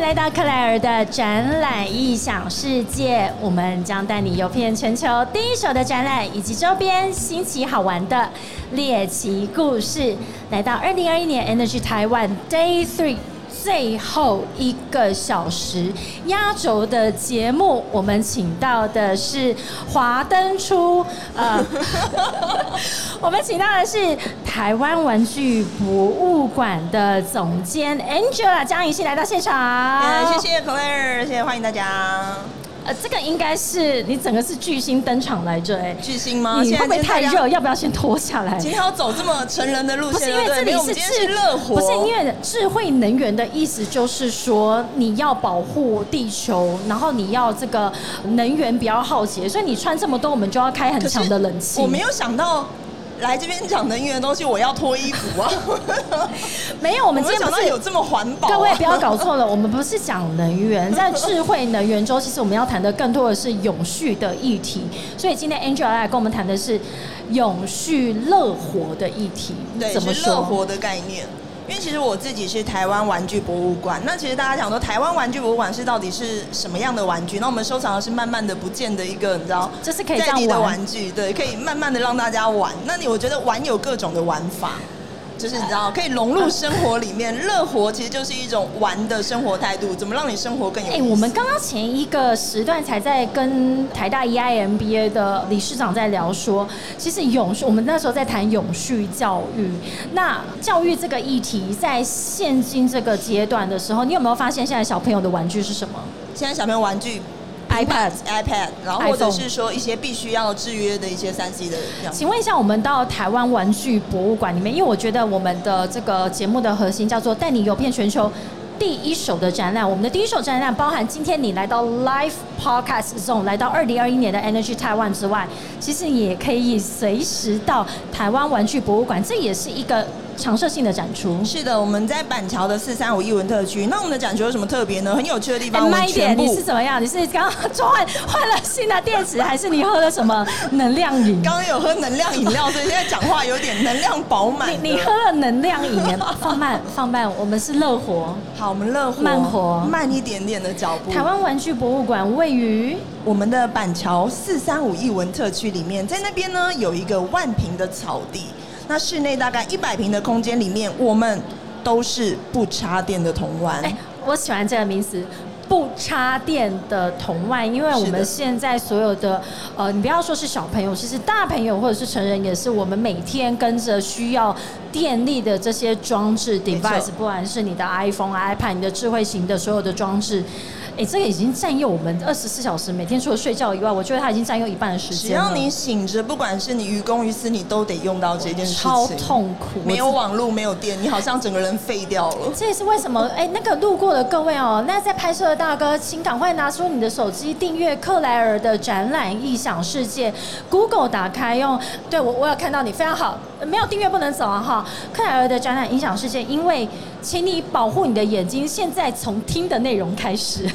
来到克莱尔的展览异想世界，我们将带你游遍全球第一手的展览以及周边新奇好玩的猎奇故事。来到二零二一年 Energy 台湾 Day Three。最后一个小时压轴的节目，我们请到的是华灯初，呃，我们请到的是台湾玩具博物馆的总监 Angela 江怡欣来到现场，谢谢 Claire，谢谢欢迎大家。呃，这个应该是你整个是巨星登场来着，哎，巨星吗？你会不会太热？要不要先脱下来？今天要走这么成人的路线，不是因为这里是智热火，不是因为智慧能源的意思，就是说你要保护地球，然后你要这个能源比较耗竭，所以你穿这么多，我们就要开很强的冷气。我没有想到。来这边讲能源的东西，我要脱衣服啊！没有，我们今天不是有这么环保。各位不要搞错了，我们不是讲能源，在智慧能源中，其实我们要谈的更多的是永续的议题。所以今天 Angela 来跟我们谈的是永续乐活的议题，对，怎么说？乐活的概念。因为其实我自己是台湾玩具博物馆，那其实大家讲说台湾玩具博物馆是到底是什么样的玩具？那我们收藏的是慢慢的不见的一个，你知道，就是可以在地的玩具，对，可以慢慢的让大家玩。那你我觉得玩有各种的玩法。就是你知道，可以融入生活里面，乐活其实就是一种玩的生活态度。怎么让你生活更有？哎，我们刚刚前一个时段才在跟台大 EIMBA 的理事长在聊说，其实永续，我们那时候在谈永续教育。那教育这个议题，在现今这个阶段的时候，你有没有发现现在小朋友的玩具是什么？现在小朋友玩具。iPad、iPad，然后或者是说一些必须要制约的一些三 C 的。请问一下，我们到台湾玩具博物馆里面，因为我觉得我们的这个节目的核心叫做带你游遍全球第一手的展览。我们的第一手展览包含今天你来到 Live Podcast Zone，，来到二零二一年的 Energy Taiwan 之外，其实也可以随时到台湾玩具博物馆，这也是一个。常设性的展出是的，我们在板桥的四三五艺文特区。那我们的展出有什么特别呢？很有趣的地方。慢一点，你是怎么样？你是刚刚换换了新的电池，还是你喝了什么 能量饮？刚刚有喝能量饮料，所以现在讲话有点能量饱满。你你喝了能量饮，放慢 放慢，我们是乐活。好，我们乐活慢活，慢一点点的脚步。台湾玩具博物馆位于我们的板桥四三五艺文特区里面，在那边呢有一个万平的草地。那室内大概一百平的空间里面，我们都是不插电的铜碗。哎，我喜欢这个名词，不插电的铜碗，因为我们现在所有的呃，你不要说是小朋友，其实大朋友或者是成人，也是我们每天跟着需要电力的这些装置 device，不管是你的 iPhone、iPad、你的智慧型的所有的装置。哎，这个已经占用我们二十四小时，每天除了睡觉以外，我觉得它已经占用一半的时间。只要你醒着，不管是你于公于私，你都得用到这件事情。超痛苦，没有网络，没有电，你好像整个人废掉了。这也是为什么？哎，那个路过的各位哦，那在拍摄的大哥，请赶快拿出你的手机，订阅克莱尔的展览异想世界。Google 打开用，对我我有看到你非常好，没有订阅不能走啊哈。克莱尔的展览影响世界，因为请你保护你的眼睛，现在从听的内容开始。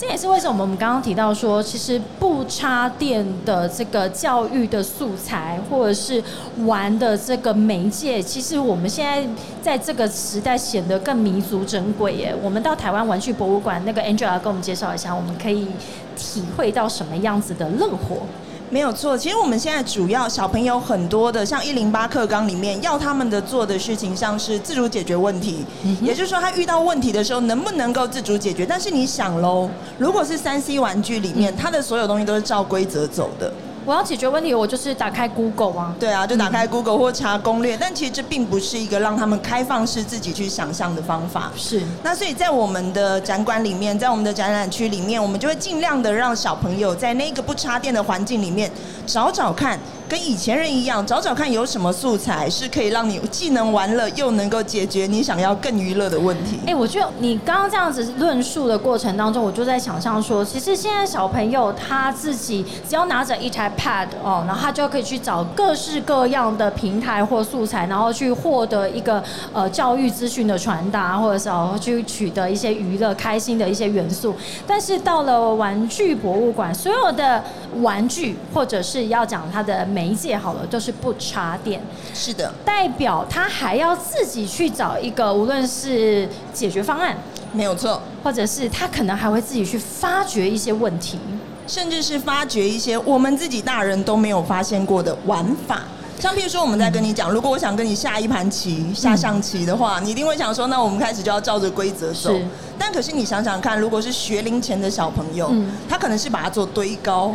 这也是为什么我们刚刚提到说，其实不插电的这个教育的素材，或者是玩的这个媒介，其实我们现在在这个时代显得更弥足珍贵耶。我们到台湾玩具博物馆，那个 Angela 跟我们介绍一下，我们可以体会到什么样子的乐活。没有错，其实我们现在主要小朋友很多的，像一零八课纲里面要他们的做的事情，像是自主解决问题，也就是说他遇到问题的时候能不能够自主解决。但是你想喽，如果是三 C 玩具里面，它的所有东西都是照规则走的。我要解决问题，我就是打开 Google 啊。对啊，就打开 Google 或查攻略。但其实这并不是一个让他们开放式自己去想象的方法。是。那所以在我们的展馆里面，在我们的展览区里面，我们就会尽量的让小朋友在那个不插电的环境里面找找看。跟以前人一样，找找看有什么素材是可以让你既能玩乐，又能够解决你想要更娱乐的问题。哎，我就你刚刚这样子论述的过程当中，我就在想象说，其实现在小朋友他自己只要拿着一台 Pad 哦，然后他就可以去找各式各样的平台或素材，然后去获得一个呃教育资讯的传达，或者是哦去取得一些娱乐、开心的一些元素。但是到了玩具博物馆，所有的玩具或者是要讲它的媒介好了，就是不插电，是的，代表他还要自己去找一个，无论是解决方案，没有错。或者是他可能还会自己去发掘一些问题。甚至是发掘一些我们自己大人都没有发现过的玩法。像譬如说，我们在跟你讲，如果我想跟你下一盘棋、下象棋的话，你一定会想说，那我们开始就要照着规则走。但可是你想想看，如果是学龄前的小朋友嗯，他可能是把它做堆高，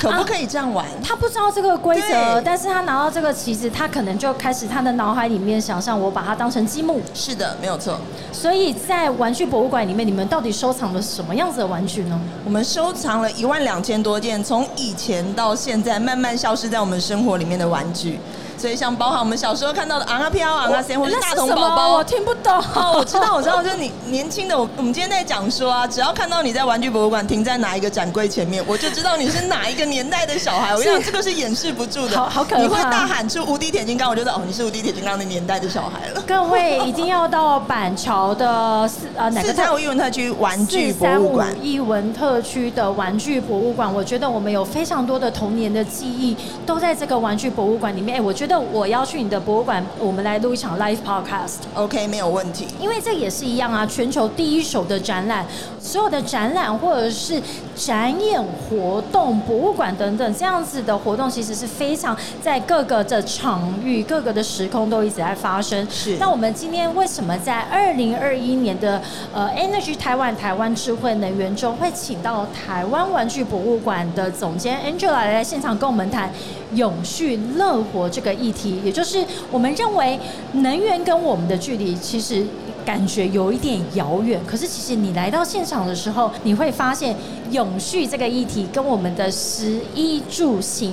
可不可以这样玩？他不知道这个规则，但是他拿到这个棋子，他可能就开始他的脑海里面想象，我把它当成积木。是的，没有错。所以在玩具博物馆里面，你们到底收藏了什么样子的玩具呢？我们收藏了一万两千多件，从以前到现在慢慢消失在我们生活里面的玩具。所以像包含我们小时候看到的昂啊飘、昂啊仙，或是大童宝宝我。听不懂。哦，我知道，我知道，就是你年轻的我，我们今天在讲说啊，只要看到你在玩具博物馆停在哪一个展柜前面，我就知道你是哪一个年代的小孩。我跟你讲，这个是掩饰不住的，好好可怕你会大喊出无敌铁金刚，我就知道哦，你是无敌铁金刚的年代的小孩了。各位一定要到板桥的四呃哪个四三五艺文特区玩具博物馆艺文特区的玩具博物馆，我觉得我们有非常多的童年的记忆都在这个玩具博物馆里面。哎，我觉得我要去你的博物馆，我们来录一场 live podcast。，OK，没有问题。因为这也是一样啊，全球第一手的展览，所有的展览或者是展演活动、博物馆等等这样子的活动，其实是非常在各个的场域、各个的时空都一直在发生。是那我们今天为什么在二零二一年的呃 Energy 台湾台湾智慧能源中会请到台湾玩具博物馆的总监 Angela 来现场跟我们谈永续乐活这个议题？也就是我们认为能源跟我们的距离其实。感觉有一点遥远，可是其实你来到现场的时候，你会发现永续这个议题跟我们的食衣住行、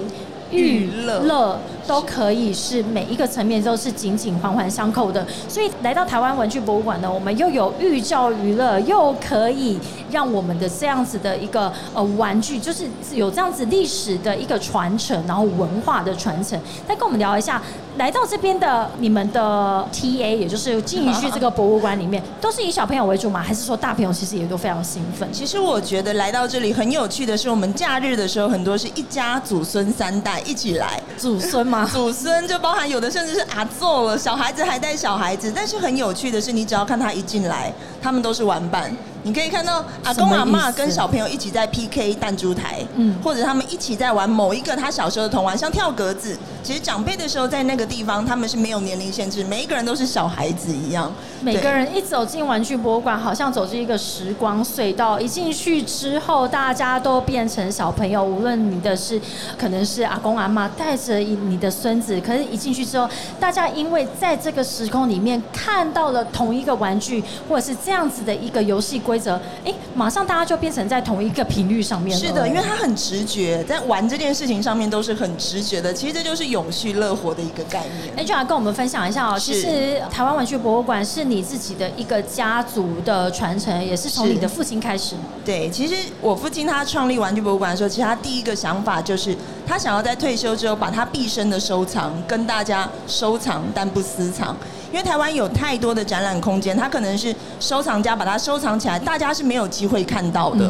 娱乐都可以是每一个层面都是紧紧环环相扣的。所以来到台湾文具博物馆呢，我们又有寓教于乐，又可以让我们的这样子的一个呃玩具，就是有这样子历史的一个传承，然后文化的传承。再跟我们聊一下，来到这边的你们的 TA，也就是进一去这个博物馆里面，都是以小朋友为主吗？还是说大朋友其实也都非常兴奋？其实我觉得来到这里很有趣的是，我们假日的时候，很多是一家祖孙三代一起来。祖孙吗？祖孙就包含有的甚至是阿祖了，小孩子还带小孩子。但是很有趣的是，你只要看他一进来，他们都是玩伴。你可以看到阿公阿什么意思嬷跟小朋友一起在 PK 弹珠台，嗯或者他们一起在玩某一个他小时候的童玩，像跳格子。其实长辈的时候在那个地方，他们是没有年龄限制，每一个人都是小孩子一样。每个人一走进玩具博物馆，好像走进一个时光隧道。一进去之后，大家都变成小朋友，无论你的是可能是阿公阿妈带着你的孙子，可是一进去之后，大家因为在这个时空里面看到了同一个玩具，或者是这样子的一个游戏规则，哎，马上大家就变成在同一个频率上面了。是的，因为他很直觉，在玩这件事情上面都是很直觉的。其实这就是永续乐活的一个概念。Angela 跟我们分享一下哦，其实台湾玩具博物馆是你自己的一个家族的传承，也是从你的父亲开始。对，其实我父亲他创立玩具博物馆的时候，其实他第一个想法就是他想要在退休之后把他毕生的收藏跟大家收藏，但不私藏。因为台湾有太多的展览空间，他可能是收藏家把它收藏起来，大家是没有机会看到的。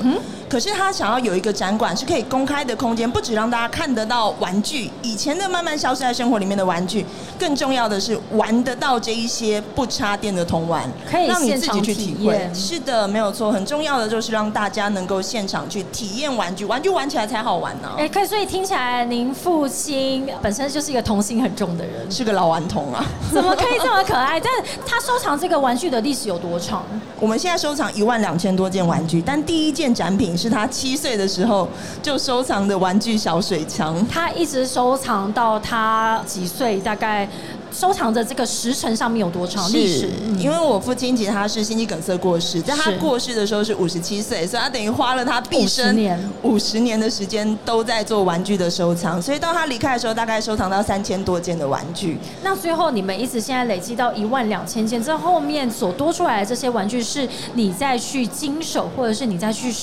可是他想要有一个展馆是可以公开的空间，不止让大家看得到玩具，以前的慢慢消失在生活里面的玩具，更重要的是玩得到这一些不插电的童玩，可以让你自己现场去体会。体验是的，没有错。很重要的就是让大家能够现场去体验玩具，玩具玩起来才好玩呢、哎、可以，所以听起来您父亲本身就是一个童心很重的人，是个老顽童啊！怎么可以这么可爱？但他收藏这个玩具的历史有多长？我们现在收藏一万两千多件玩具，但第一件展品是他七岁的时候就收藏的玩具小水枪。他一直收藏到他几岁？大概收藏的这个时辰上面有多长历史？因为我父亲其实他是心肌梗塞过世，在他过世的时候是五十七岁，所以他等于花了他毕生五十年的时间都在做玩具的收藏，所以到他离开的时候，大概收藏到三千多件的玩具。那最后你们一直现在累积到一万两千件，这后面所多出来的这些玩具，是你再去经手，或者是你再去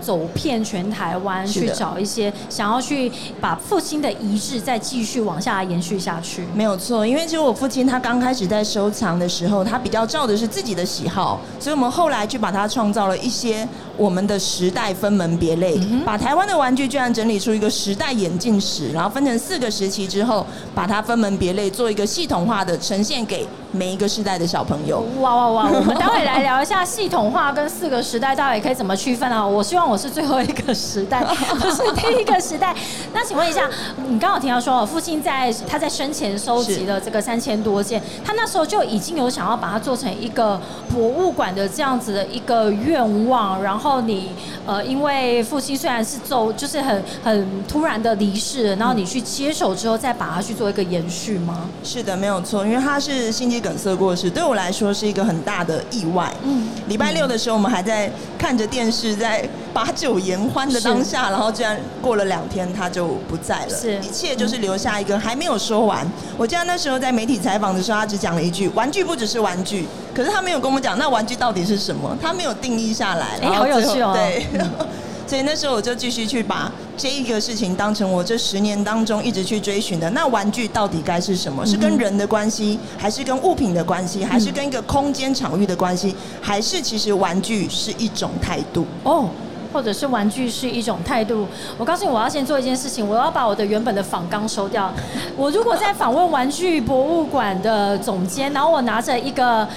走遍全台湾去找一些想要去把父亲的遗志再继续往下延续下去？没有错，因为其实我父亲他刚开始在收藏的时候，他比较照的是自己的喜好，所以我们后来就把它创造了一些我们的时代分门别类，把台湾的玩具居然整理出一个时代演进史，然后分成四个时期之后，把它分门别类做一个系统化的呈现给每一个时代的小朋友。哇哇哇！我们待会来聊一下系统化跟四个时代到底可以怎么区分啊？我希望我是最后一个时代，不是第一个时代。那请问一下，你刚好提到说，父亲在他在生前收集了这个三千多件，他那时候就已经有想要把它做成一个博物馆的这样子的一个愿望。然后你呃，因为父亲虽然是走，就是很很突然的离世，然后你去接手之后，再把它去做一个延续吗？是的，没有错，因为他是心肌梗塞过世，对我来说是一个很大的意外。嗯，礼拜六的时候，我们还在看着电视，在把酒言欢的当下，然后居然过了两天，他就不在了。是，一切就是留下一个还没有说完。我记得那时候在媒体采访的时候，他只讲了一句：“玩具不只是玩具。”可是他没有跟我们讲那玩具到底是什么，他没有定义下来。有趣哦。对，所以那时候我就继续去把这一个事情当成我这十年当中一直去追寻的。那玩具到底该是什么？是跟人的关系，还是跟物品的关系，还是跟一个空间场域的关系，还是其实玩具是一种态度？哦。或者是玩具是一种态度。我告诉你，我要先做一件事情，我要把我的原本的仿纲收掉。我如果在访问玩具博物馆的总监，然后我拿着一个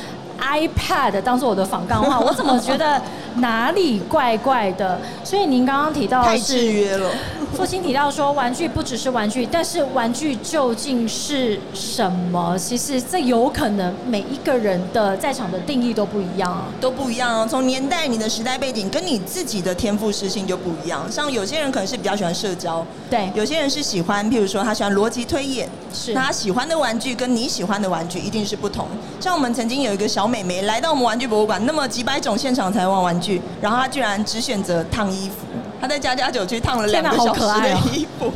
iPad 当做我的访纲的话，我怎么觉得？哪里怪怪的？所以您刚刚提到太制约了。父亲提到说，玩具不只是玩具，但是玩具究竟是什么？其实这有可能每一个人的在场的定义都不一样，啊都不一样。哦从年代、你的时代背景跟你自己的天赋适性就不一样。像有些人可能是比较喜欢社交，对；有些人是喜欢，譬如说他喜欢逻辑推演，是。那他喜欢的玩具跟你喜欢的玩具一定是不同。像我们曾经有一个小美眉来到我们玩具博物馆，那么几百种现场才玩玩具。然后她居然只选择烫衣服，他在家家酒去烫了两个小时的衣服。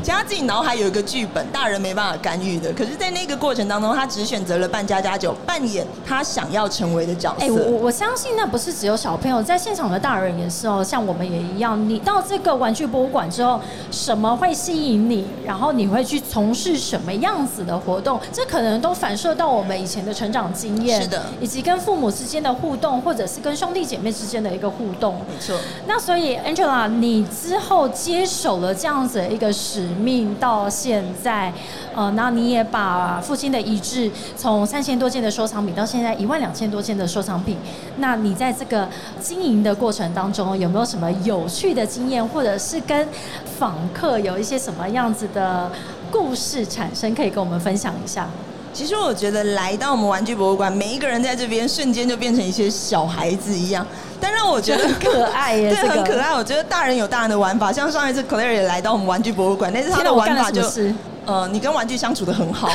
其实他自己脑海有一个剧本，大人没办法干预的。可是，在那个过程当中，他只选择了扮家家酒，扮演他想要成为的角色。哎，我我相信那不是只有小朋友，在现场的大人也是哦。像我们也一样，你到这个玩具博物馆之后，什么会吸引你？然后你会去从事什么样子的活动？这可能都反射到我们以前的成长经验，是的，以及跟父母之间的互动，或者是跟兄弟姐妹之间的一个互动。没错。那所以，Angela，你之后接手了这样子的一个使命到。现在，呃，那你也把父亲的遗志从三千多件的收藏品到现在一万两千多件的收藏品，那你在这个经营的过程当中，有没有什么有趣的经验，或者是跟访客有一些什么样子的故事产生，可以跟我们分享一下？其实我觉得来到我们玩具博物馆，每一个人在这边瞬间就变成一些小孩子一样。但让我觉得 很可爱耶，对，很可爱。我觉得大人有大人的玩法，像上一次 Claire 也来到我们玩具博物馆，但是他的玩法就是，呃，你跟玩具相处的很好，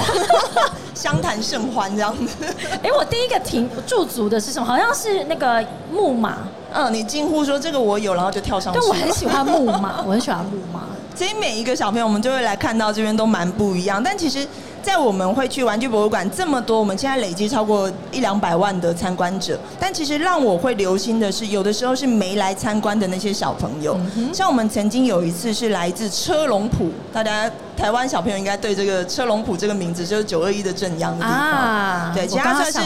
相谈甚欢这样子。哎，我第一个停驻足的是什么？好像是那个木马。嗯，你惊呼说这个我有，然后就跳上去。对，我很喜欢木马，我很喜欢木马。所以每一个小朋友，我们就会来看到这边都蛮不一样。但其实。在我们会去玩具博物馆这么多，我们现在累积超过一两百万的参观者。但其实让我会留心的是，有的时候是没来参观的那些小朋友。像我们曾经有一次是来自车龙埔，大家。台湾小朋友应该对这个车龙埔这个名字就是九二一的镇央的地方，对，其实它算是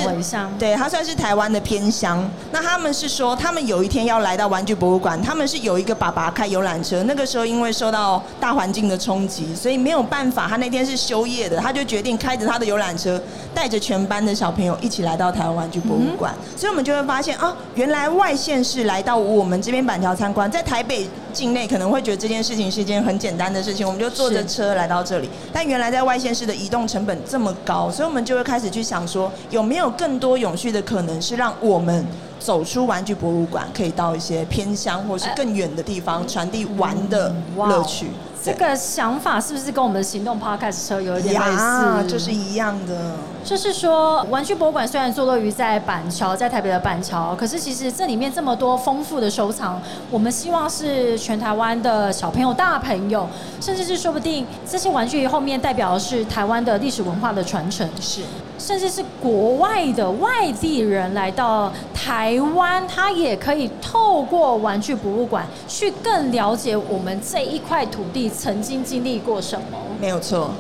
对，他算是台湾的偏乡。那他们是说，他们有一天要来到玩具博物馆，他们是有一个爸爸开游览车，那个时候因为受到大环境的冲击，所以没有办法，他那天是休业的，他就决定开着他的游览车，带着全班的小朋友一起来到台湾玩具博物馆。所以我们就会发现啊，原来外县市来到我们这边板桥参观，在台北境内可能会觉得这件事情是一件很简单的事情，我们就坐着车。来到这里，但原来在外县市的移动成本这么高，所以我们就会开始去想说，有没有更多永续的可能，是让我们走出玩具博物馆，可以到一些偏乡或是更远的地方，传递玩的乐趣。这个想法是不是跟我们的行动 podcast 车有一点类，似？就是一样的。就是说，玩具博物馆虽然坐落于在板桥，在台北的板桥，可是其实这里面这么多丰富的收藏，我们希望是全台湾的小朋友、大朋友，甚至是说不定这些玩具后面代表的是台湾的历史文化的传承，是，甚至是国外的外地人来到台湾，他也可以透过玩具博物馆去更了解我们这一块土地曾经经历过什么。没有错。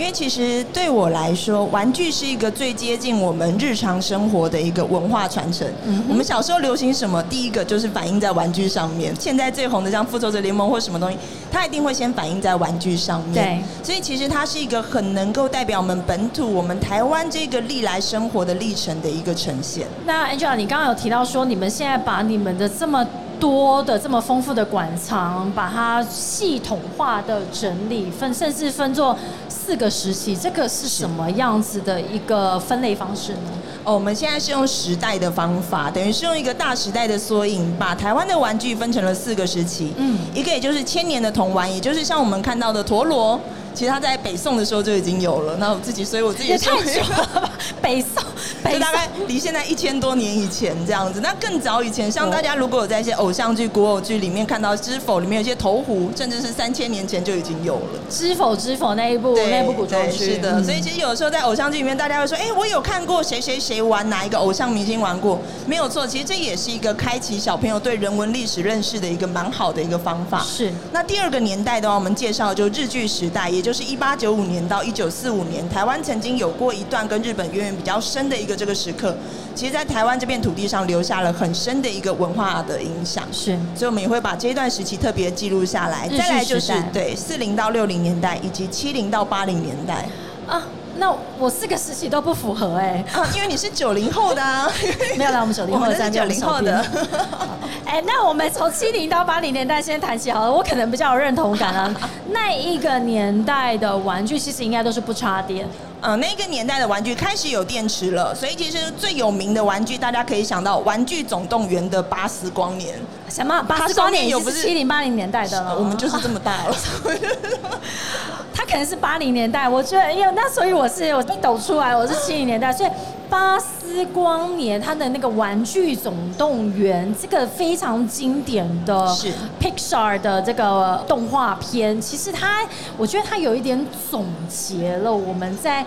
因为其实对我来说，玩具是一个最接近我们日常生活的一个文化传承。我们小时候流行什么，第一个就是反映在玩具上面。现在最红的像复仇者联盟或什么东西，它一定会先反映在玩具上面。对，所以其实它是一个很能够代表我们本土、我们台湾这个历来生活的历程的一个呈现。那 Angela，你刚刚有提到说，你们现在把你们的这么多的这么丰富的馆藏，把它系统化的整理分，甚至分作四个时期，这个是什么样子的一个分类方式呢？哦，我们现在是用时代的方法，等于是用一个大时代的缩影，把台湾的玩具分成了四个时期。嗯，一个也就是千年的童玩，也就是像我们看到的陀螺，其实它在北宋的时候就已经有了。那我自己，所以我自己也太久了，北宋。就大概离现在一千多年以前这样子，那更早以前，像大家如果有在一些偶像剧、古偶剧里面看到《知否》里面有些投壶，甚至是三千年前就已经有了《知否》《知否》那一部那部古装剧。是的，所以其实有的时候在偶像剧里面，大家会说：“哎，我有看过谁谁谁玩哪一个偶像明星玩过。”没有错，其实这也是一个开启小朋友对人文历史认识的一个蛮好的一个方法。是。那第二个年代的话，我们介绍就日剧时代，也就是一八九五年到一九四五年，台湾曾经有过一段跟日本渊源比较深的一个这个时刻。其实，在台湾这片土地上留下了很深的一个文化的影响，是，所以我们也会把这一段时期特别记录下来。再来就是对四零到六零年代，以及七零到八零年代啊。那我四个时期都不符合哎，因为你是九零后的啊。没有啦，我们九零后的九零后的。哎，那我们从七零到八零年代先谈起好了，我可能比较有认同感啊。那一个年代的玩具其实应该都是不插电。嗯，那个年代的玩具开始有电池了，所以其实最有名的玩具，大家可以想到《玩具总动员》的巴斯光年。什么？巴斯光年有不是七零八零年代的了？我们就是这么大了。他可能是八零年代，我觉得，因为那所以我是我一抖出来，我是七零年代，所以巴斯光年他的那个《玩具总动员》这个非常经典的，是 Pixar 的这个动画片，其实它，我觉得它有一点总结了我们在。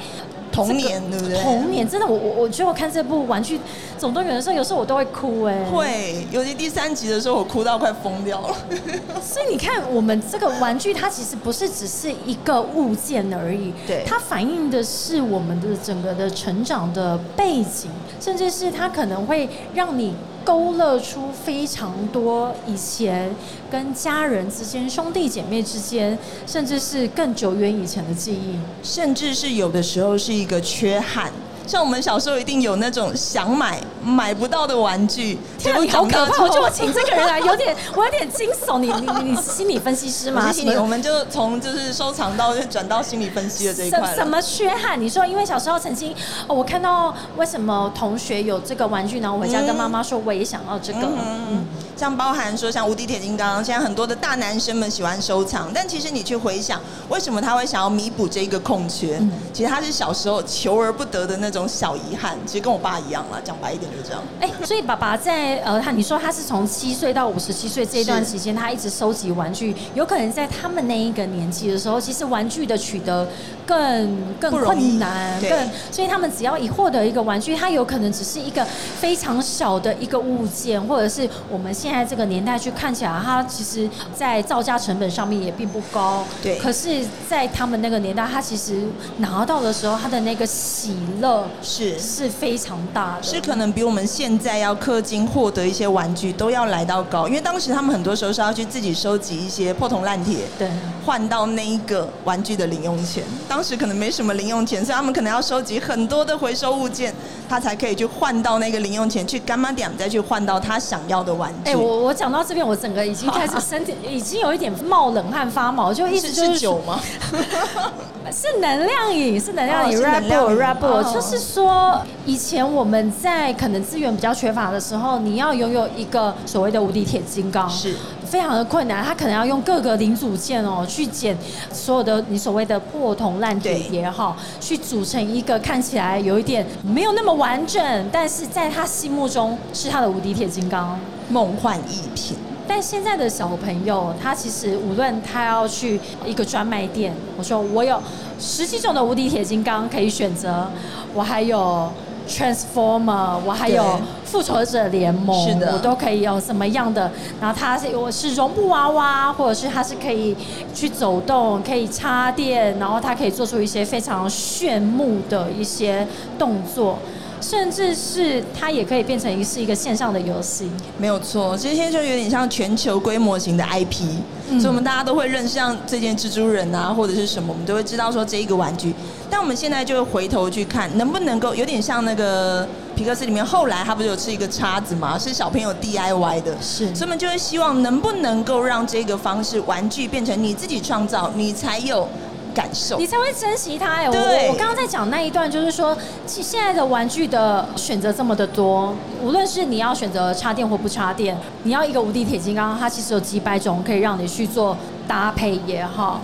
童年对不对？童年真的，我我我觉得我看这部《玩具总动员》的时候，有时候我都会哭哎。会，尤其第三集的时候，我哭到快疯掉了。所以你看，我们这个玩具，它其实不是只是一个物件而已，对，它反映的是我们的整个的成长的背景，甚至是它可能会让你。勾勒出非常多以前跟家人之间、兄弟姐妹之间，甚至是更久远以前的记忆，甚至是有的时候是一个缺憾。像我们小时候一定有那种想买买不到的玩具，天啊，好可怕！我就请这个人来，有点我有点惊悚。你你你是心理分析师吗？心理，我们就从就是收藏到就转到心理分析的这一块。什么缺憾？你说，因为小时候曾经，哦我看到为什么同学有这个玩具，然后回家跟妈妈说，我也想要这个。嗯像包含说像无敌铁金刚，现在很多的大男生们喜欢收藏，但其实你去回想，为什么他会想要弥补这一个空缺？其实他是小时候求而不得的那种小遗憾。其实跟我爸一样了，讲白一点就是这样。哎，所以爸爸在呃，他你说他是从七岁到五十七岁这一段时间，他一直收集玩具，有可能在他们那一个年纪的时候，其实玩具的取得更更困难，更所以他们只要一获得一个玩具，他有可能只是一个非常小的一个物件，或者是我们。现在这个年代去看起来，它其实，在造价成本上面也并不高。对。可是，在他们那个年代，他其实拿到的时候，他的那个喜乐是是非常大的。是可能比我们现在要氪金获得一些玩具都要来到高，因为当时他们很多时候是要去自己收集一些破铜烂铁，对，换到那一个玩具的零用钱。当时可能没什么零用钱，所以他们可能要收集很多的回收物件，他才可以去换到那个零用钱，去干妈点再去换到他想要的玩具。哎我我讲到这边，我整个已经开始 身体已经有一点冒冷汗发毛，就一直就是酒吗？是能量饮，是能量饮。Red Bull，Red Bull，就是说以前我们在可能资源比较缺乏的时候，你要拥有一个所谓的无敌铁金刚，是非常的困难，他可能要用各个零组件哦去剪所有的你所谓的破铜烂铁也好，去组成一个看起来有一点没有那么完整，但是在他心目中是他的无敌铁金刚。梦幻一品。但现在的小朋友，他其实无论他要去一个专卖店，我说我有十几种的无敌铁金刚可以选择，我还有 Transformer，我还有复仇者联盟，是的我都可以有什么样的。然后他是我是绒布娃娃，或者是他是可以去走动，可以插电，然后他可以做出一些非常炫目的一些动作。甚至是它也可以变成一是一个线上的游戏，没有错，这些就有点像全球规模型的 IP，、嗯所以我们大家都会认识像这件蜘蛛人啊，或者是什么，我们都会知道说这一个玩具。但我们现在就会回头去看，能不能够有点像那个皮克斯里面，后来他不是有吃一个叉子嘛，是小朋友 DIY 的，是所以我们就会希望能不能够让这个方式玩具变成你自己创造，你才有感受你。才会珍惜它。哎，我对在讲那一段，就是说，其实现在的玩具的选择这么的多，无论是你要选择插电或不插电，你要一个无敌铁金刚，它其实有几百种可以让你去做搭配也好。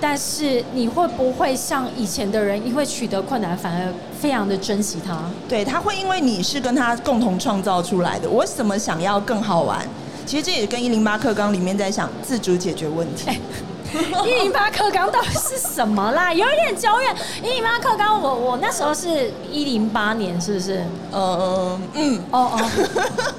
但是你会不会像以前的人，因为取得困难，反而非常的珍惜它？对，他会因为你是跟他共同创造出来的，我怎么想要更好玩？其实这也跟一零八课纲里面在想自主解决问题。一零八课纲到底是什么啦？有一点久远。一零八课纲，我我那时候是一零八年，是不是？嗯嗯，哦哦，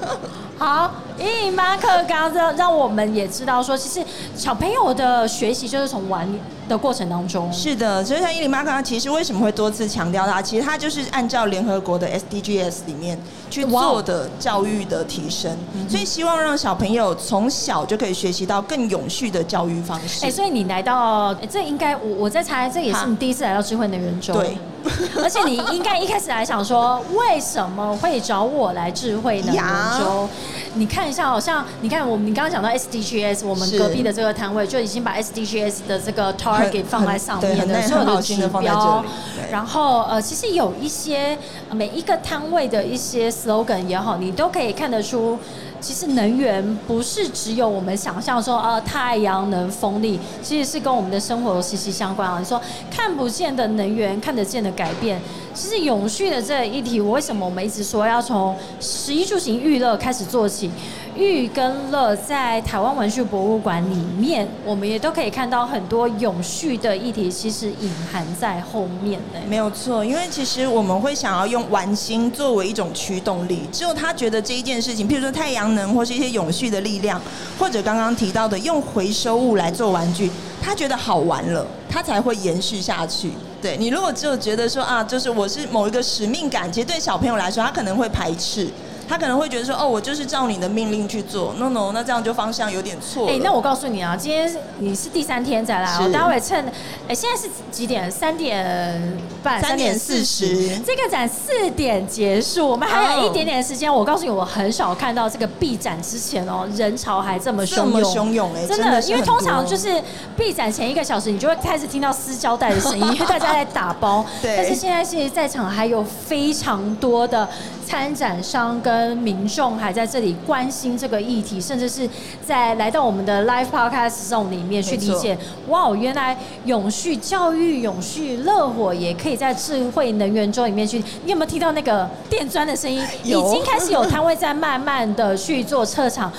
好，一零八课纲让让我们也知道说，其实小朋友的学习就是从玩的过程当中。是的，所以像一零八课纲其实为什么会多次强调它？其实它就是按照联合国的 SDGs 里面去做的教育的提升，所以希望让小朋友从小就可以学习到更永续的教育方式。哎、所以你来到，哎这应该我我在猜，这也是你第一次来到智慧能源周。对，而且你应该一开始来想说，为什么会找我来智慧能源周？你看一下，好像你看我们你刚刚讲到 SDGs，我们隔壁的这个摊位就已经把 SDGs 的这个 target 放在上面的，所有的指标然后呃，其实有一些每一个摊位的一些 slogan 也好，你都可以看得出。其实能源不是只有我们想象说，呃，太阳能、风力，其实是跟我们的生活息息相关啊。你说看不见的能源，看得见的改变，其实永续的这一题，为什么我们一直说要从十一住行娱乐开始做起？玉跟乐在台湾玩具博物馆里面，我们也都可以看到很多永续的议题，其实隐含在后面的。没有错，因为其实我们会想要用玩心作为一种驱动力，只有他觉得这一件事情，譬如说太阳能或是一些永续的力量，或者刚刚提到的用回收物来做玩具，他觉得好玩了，他才会延续下去。对你如果只有觉得说啊，就是我是某一个使命感，其实对小朋友来说，他可能会排斥。他可能会觉得说，哦，我就是照你的命令去做，no no，那这样就方向有点错了。哎、那我告诉你啊，今天你是第三天再来哦，待会趁，哎、现在是几点？三点半，三点四十这个展四点结束，我们还有一点点时间。我告诉你，我很少看到这个闭展之前哦，人潮还这么汹涌。汹涌哎，真的，因为通常就是闭展前一个小时，你就会开始听到撕胶带的声音，因为大家在打包。对但是现在其实在场还有非常多的参展商跟民众还在这里关心这个议题，甚至是在来到我们的 live podcast zone 里面去理解，哇，原来永续教育、永续乐火也可以在智慧能源周里面去。你有没有听到那个电钻的声音？已经开始有摊位在慢慢的去做撤场。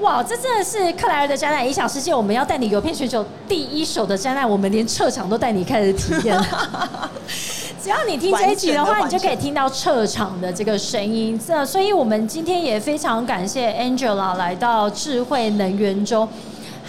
哇，这真的是克莱尔的展览影响世界。我们要带你游遍全球第一手的展览，我们连撤场都带你开始体验。只要你听这一集的话，你就可以听到撤场的这个声音。这，所以我们今天也非常感谢 Angela 来到智慧能源周。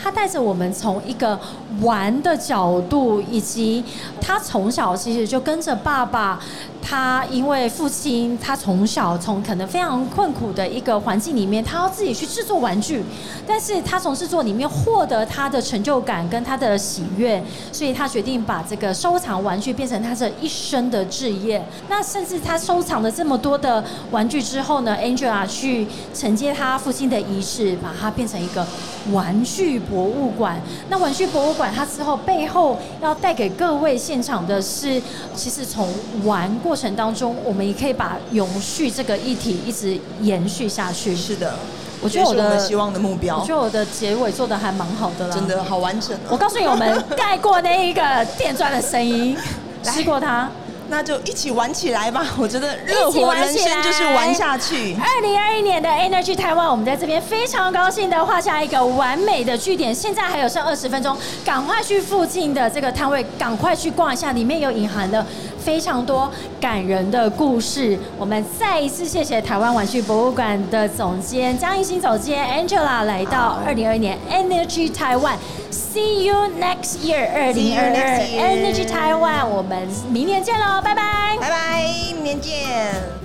他带着我们从一个玩的角度，以及他从小其实就跟着爸爸，他因为父亲，他从小从可能非常困苦的一个环境里面，他要自己去制作玩具，但是他从制作里面获得他的成就感跟他的喜悦，所以他决定把这个收藏玩具变成他这一生的志业。那甚至他收藏了这么多的玩具之后呢，Angela 去承接他父亲的仪式，把它变成一个玩具博物馆。那玩具博物馆它之后背后要带给各位现场的是，其实从玩过程当中，我们也可以把永续这个议题一直延续下去。是的，我觉得我的希望的目标我觉，得我的结尾做的还蛮好的啦，真的好完整哦。我告诉你，我们盖过那一个电钻的声音，吃过它。那就一起玩起来吧！我觉得热火人生就是玩下去。二零二一年的 Energy 台湾，我们在这边非常高兴的画下一个完美的句点。现在还有剩二十分钟，赶快去附近的这个摊位，赶快去逛一下，里面有隐含的非常多感人的故事。我们再一次谢谢台湾玩具博物馆的总监江一新总监 Angela 来到二零二一年 Energy 台湾。See you next year，二 See 零 you 二 next 二 year Energy 台湾，我们明年见喽，拜拜。拜拜，明年见。